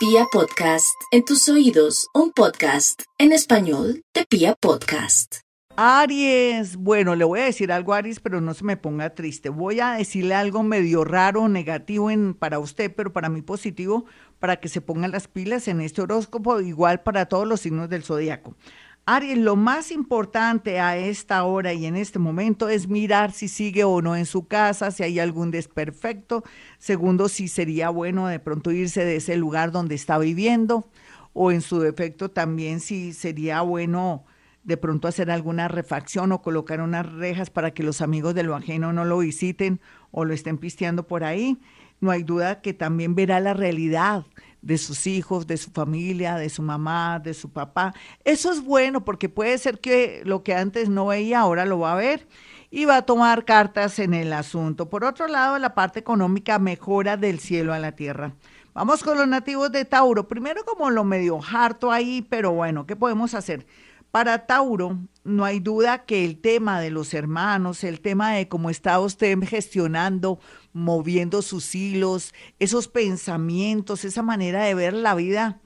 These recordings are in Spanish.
Pia Podcast, en tus oídos, un podcast en español de Pia Podcast. Aries, bueno, le voy a decir algo Aries, pero no se me ponga triste. Voy a decirle algo medio raro, negativo en, para usted, pero para mí positivo, para que se pongan las pilas en este horóscopo, igual para todos los signos del zodiaco. Aries, lo más importante a esta hora y en este momento es mirar si sigue o no en su casa, si hay algún desperfecto. Segundo, si sería bueno de pronto irse de ese lugar donde está viviendo o en su defecto también si sería bueno de pronto hacer alguna refacción o colocar unas rejas para que los amigos de lo ajeno no lo visiten o lo estén pisteando por ahí. No hay duda que también verá la realidad de sus hijos, de su familia, de su mamá, de su papá. Eso es bueno porque puede ser que lo que antes no veía ahora lo va a ver y va a tomar cartas en el asunto. Por otro lado, la parte económica mejora del cielo a la tierra. Vamos con los nativos de Tauro. Primero como lo medio harto ahí, pero bueno, ¿qué podemos hacer? Para Tauro, no hay duda que el tema de los hermanos, el tema de cómo está usted gestionando, moviendo sus hilos, esos pensamientos, esa manera de ver la vida,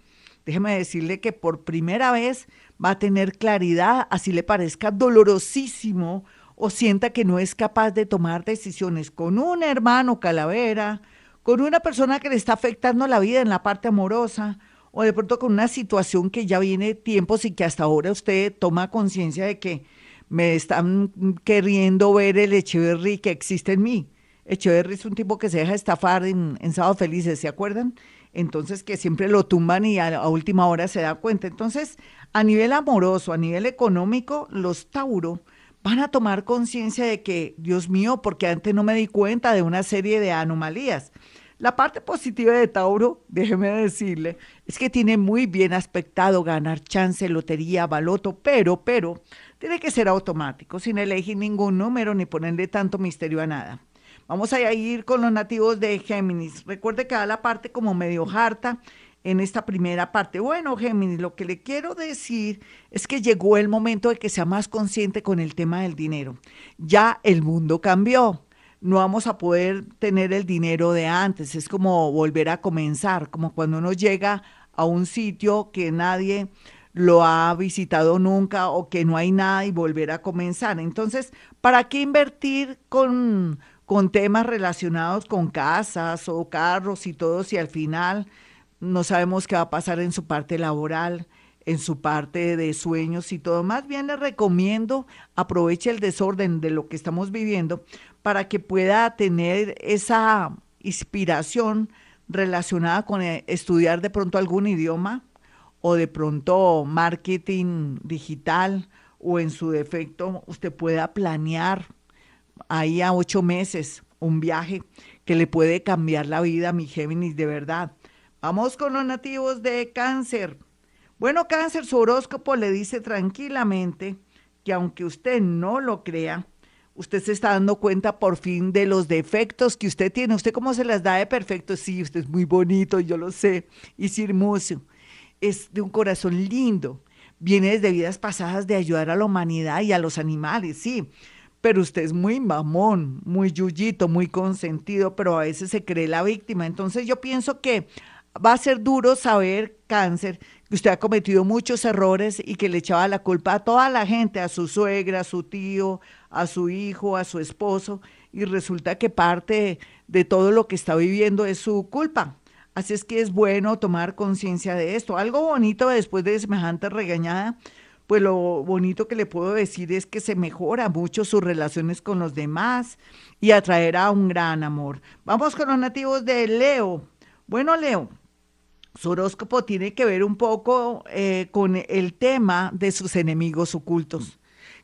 déjeme decirle que por primera vez va a tener claridad, así le parezca dolorosísimo o sienta que no es capaz de tomar decisiones con un hermano calavera, con una persona que le está afectando la vida en la parte amorosa, o de pronto con una situación que ya viene tiempos y que hasta ahora usted toma conciencia de que me están queriendo ver el Echeverry que existe en mí. Echeverry es un tipo que se deja estafar en, en Sábado Felices, ¿se acuerdan? Entonces que siempre lo tumban y a, a última hora se da cuenta. Entonces, a nivel amoroso, a nivel económico, los Tauro van a tomar conciencia de que, Dios mío, porque antes no me di cuenta de una serie de anomalías. La parte positiva de Tauro, déjeme decirle, es que tiene muy bien aspectado ganar chance, lotería, baloto, pero, pero, tiene que ser automático, sin elegir ningún número ni ponerle tanto misterio a nada. Vamos a ir con los nativos de Géminis. Recuerde que da la parte como medio harta en esta primera parte. Bueno, Géminis, lo que le quiero decir es que llegó el momento de que sea más consciente con el tema del dinero. Ya el mundo cambió no vamos a poder tener el dinero de antes. Es como volver a comenzar, como cuando uno llega a un sitio que nadie lo ha visitado nunca o que no hay nada y volver a comenzar. Entonces, ¿para qué invertir con, con temas relacionados con casas o carros y todo si al final no sabemos qué va a pasar en su parte laboral? en su parte de sueños y todo. Más bien le recomiendo aproveche el desorden de lo que estamos viviendo para que pueda tener esa inspiración relacionada con eh, estudiar de pronto algún idioma o de pronto marketing digital o en su defecto usted pueda planear ahí a ocho meses un viaje que le puede cambiar la vida a mi Géminis de verdad. Vamos con los nativos de cáncer. Bueno, cáncer, su horóscopo le dice tranquilamente que aunque usted no lo crea, usted se está dando cuenta por fin de los defectos que usted tiene. ¿Usted cómo se las da de perfecto? Sí, usted es muy bonito, yo lo sé, y es hermoso. Es de un corazón lindo. Viene desde vidas pasadas de ayudar a la humanidad y a los animales, sí. Pero usted es muy mamón, muy yuyito, muy consentido, pero a veces se cree la víctima. Entonces yo pienso que va a ser duro saber, cáncer, que usted ha cometido muchos errores y que le echaba la culpa a toda la gente, a su suegra, a su tío, a su hijo, a su esposo, y resulta que parte de todo lo que está viviendo es su culpa. Así es que es bueno tomar conciencia de esto. Algo bonito después de semejante regañada, pues lo bonito que le puedo decir es que se mejora mucho sus relaciones con los demás y atraerá un gran amor. Vamos con los nativos de Leo. Bueno, Leo, su horóscopo tiene que ver un poco eh, con el tema de sus enemigos ocultos.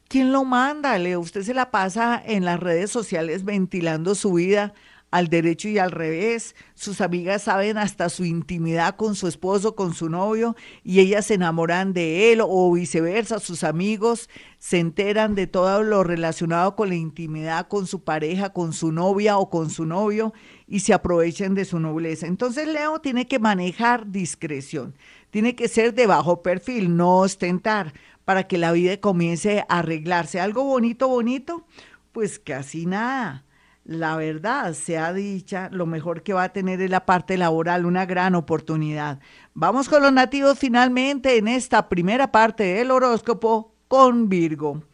¿Quién lo manda, Leo? Usted se la pasa en las redes sociales ventilando su vida al derecho y al revés. Sus amigas saben hasta su intimidad con su esposo, con su novio, y ellas se enamoran de él o viceversa. Sus amigos se enteran de todo lo relacionado con la intimidad con su pareja, con su novia o con su novio y se aprovechan de su nobleza. Entonces Leo tiene que manejar discreción, tiene que ser de bajo perfil, no ostentar para que la vida comience a arreglarse. Algo bonito, bonito, pues casi nada. la verdad sea dicha, lo mejor que va a tener es la parte laboral, una gran oportunidad. Vamos con los nativos finalmente en esta primera parte del horóscopo con Virgo.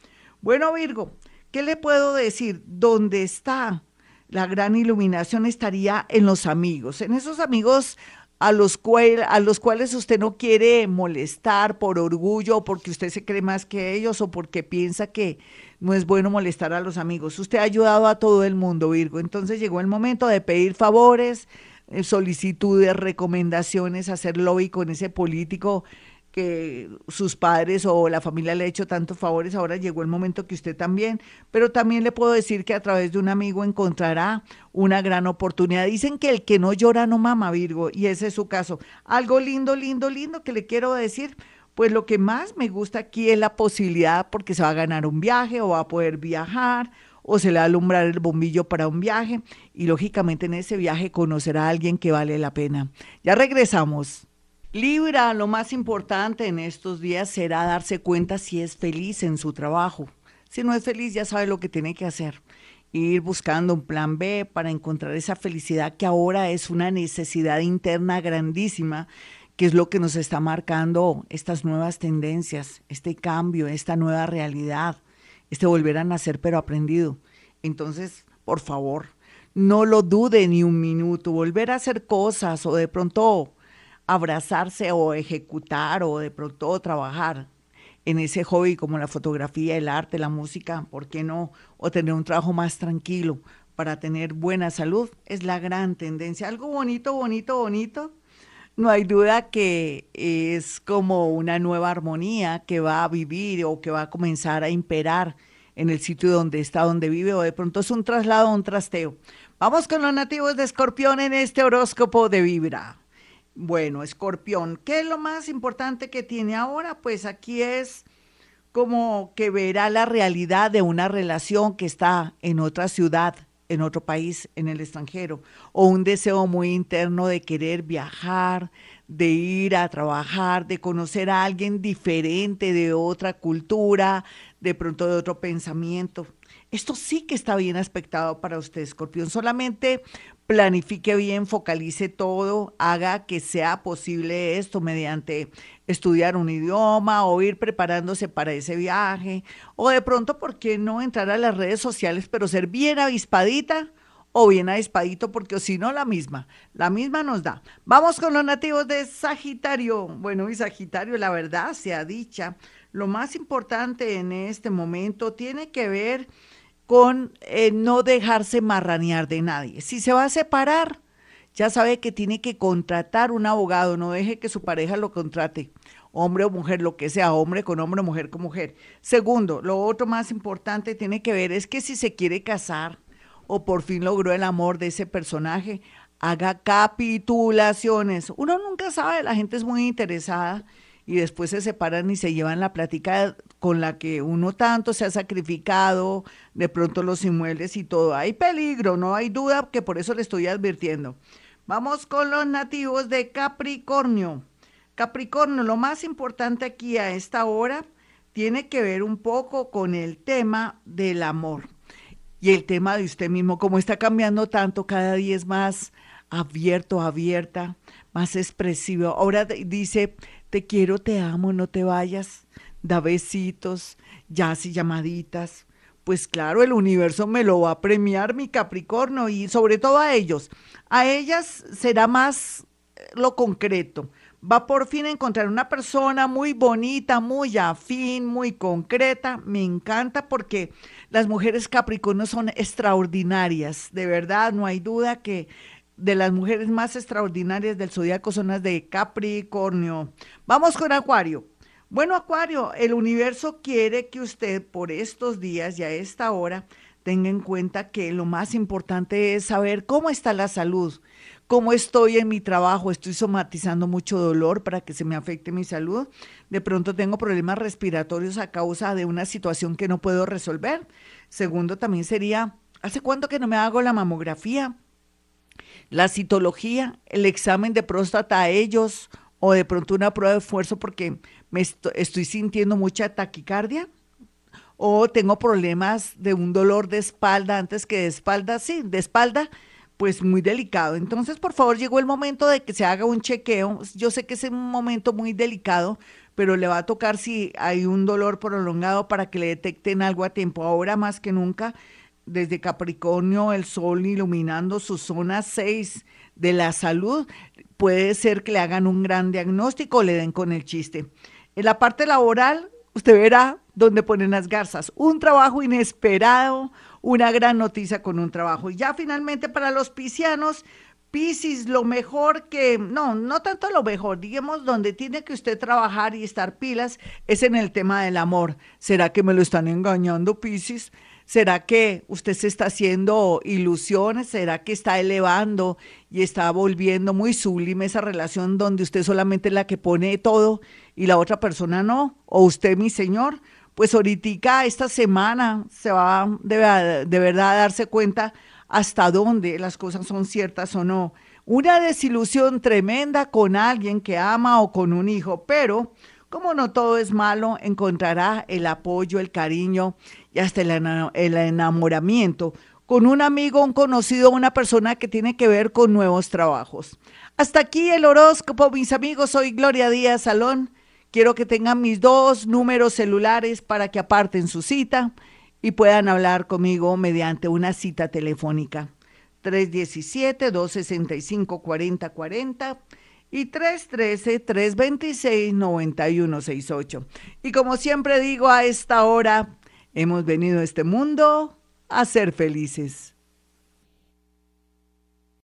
Bueno, Virgo, ¿qué le puedo decir? ¿Dónde está la gran iluminación? Estaría en los amigos, en esos amigos a los, a los cuales usted no quiere molestar por orgullo, porque usted se cree más que ellos o porque piensa que no es bueno molestar a los amigos. Usted ha ayudado a todo el mundo, Virgo. Entonces llegó el momento de pedir favores, eh, solicitudes, recomendaciones, hacer lobby con ese político que sus padres o la familia le ha hecho tantos favores, ahora llegó el momento que usted también, pero también le puedo decir que a través de un amigo encontrará una gran oportunidad. Dicen que el que no llora no mama, Virgo, y ese es su caso. Algo lindo, lindo, lindo que le quiero decir, pues lo que más me gusta aquí es la posibilidad porque se va a ganar un viaje o va a poder viajar o se le va a alumbrar el bombillo para un viaje y lógicamente en ese viaje conocerá a alguien que vale la pena. Ya regresamos. Libra, lo más importante en estos días será darse cuenta si es feliz en su trabajo. Si no es feliz, ya sabe lo que tiene que hacer. Ir buscando un plan B para encontrar esa felicidad que ahora es una necesidad interna grandísima, que es lo que nos está marcando estas nuevas tendencias, este cambio, esta nueva realidad, este volver a nacer pero aprendido. Entonces, por favor, no lo dude ni un minuto, volver a hacer cosas o de pronto abrazarse o ejecutar o de pronto trabajar en ese hobby como la fotografía, el arte, la música, ¿por qué no? O tener un trabajo más tranquilo para tener buena salud, es la gran tendencia. Algo bonito, bonito, bonito. No hay duda que es como una nueva armonía que va a vivir o que va a comenzar a imperar en el sitio donde está, donde vive, o de pronto es un traslado, un trasteo. Vamos con los nativos de Escorpión en este horóscopo de Vibra. Bueno, escorpión, ¿qué es lo más importante que tiene ahora? Pues aquí es como que verá la realidad de una relación que está en otra ciudad, en otro país, en el extranjero, o un deseo muy interno de querer viajar, de ir a trabajar, de conocer a alguien diferente, de otra cultura, de pronto de otro pensamiento. Esto sí que está bien aspectado para usted, escorpión. Solamente planifique bien, focalice todo, haga que sea posible esto mediante estudiar un idioma o ir preparándose para ese viaje, o de pronto, ¿por qué no entrar a las redes sociales, pero ser bien avispadita? O bien avispadito, porque si no, la misma, la misma nos da. Vamos con los nativos de Sagitario. Bueno, y Sagitario, la verdad sea dicha, lo más importante en este momento tiene que ver con eh, no dejarse marranear de nadie. Si se va a separar, ya sabe que tiene que contratar un abogado, no deje que su pareja lo contrate, hombre o mujer, lo que sea, hombre con hombre, mujer con mujer. Segundo, lo otro más importante tiene que ver es que si se quiere casar o por fin logró el amor de ese personaje, haga capitulaciones. Uno nunca sabe, la gente es muy interesada y después se separan y se llevan la plática con la que uno tanto se ha sacrificado, de pronto los inmuebles y todo. Hay peligro, no hay duda que por eso le estoy advirtiendo. Vamos con los nativos de Capricornio. Capricornio, lo más importante aquí a esta hora tiene que ver un poco con el tema del amor y el tema de usted mismo, como está cambiando tanto, cada día es más abierto, abierta, más expresivo. Ahora dice, te quiero, te amo, no te vayas, da besitos, ya y llamaditas. Pues claro, el universo me lo va a premiar, mi Capricornio, y sobre todo a ellos. A ellas será más eh, lo concreto. Va por fin a encontrar una persona muy bonita, muy afín, muy concreta. Me encanta porque las mujeres Capricornio son extraordinarias. De verdad, no hay duda que de las mujeres más extraordinarias del zodiaco son las de Capricornio. Vamos con Acuario. Bueno, Acuario, el universo quiere que usted por estos días y a esta hora tenga en cuenta que lo más importante es saber cómo está la salud, cómo estoy en mi trabajo, estoy somatizando mucho dolor para que se me afecte mi salud, de pronto tengo problemas respiratorios a causa de una situación que no puedo resolver. Segundo, también sería, ¿hace cuánto que no me hago la mamografía? la citología, el examen de próstata a ellos o de pronto una prueba de esfuerzo porque me estoy sintiendo mucha taquicardia o tengo problemas de un dolor de espalda antes que de espalda, sí, de espalda, pues muy delicado. Entonces, por favor, llegó el momento de que se haga un chequeo. Yo sé que es un momento muy delicado, pero le va a tocar si hay un dolor prolongado para que le detecten algo a tiempo. Ahora más que nunca, desde Capricornio, el sol iluminando su zona 6 de la salud, puede ser que le hagan un gran diagnóstico o le den con el chiste. En la parte laboral, usted verá dónde ponen las garzas. Un trabajo inesperado, una gran noticia con un trabajo. Y ya finalmente para los piscianos, Piscis, lo mejor que, no, no tanto lo mejor, digamos, donde tiene que usted trabajar y estar pilas es en el tema del amor. ¿Será que me lo están engañando, Piscis? ¿Será que usted se está haciendo ilusiones? ¿Será que está elevando y está volviendo muy sublime esa relación donde usted solamente es la que pone todo y la otra persona no? ¿O usted, mi señor? Pues ahorita, esta semana, se va de, de verdad a darse cuenta hasta dónde las cosas son ciertas o no. Una desilusión tremenda con alguien que ama o con un hijo, pero como no todo es malo, encontrará el apoyo, el cariño y hasta el, enamoramiento con un amigo, un conocido, una persona que tiene que ver con nuevos trabajos. Hasta aquí el horóscopo, mis amigos. Soy Gloria Díaz Salón. Quiero que tengan mis dos números celulares para que aparten su cita y puedan hablar conmigo mediante una cita telefónica. 317-265-4040 y 313-326-9168. Y como siempre digo a esta hora, hemos venido a este mundo a ser felices.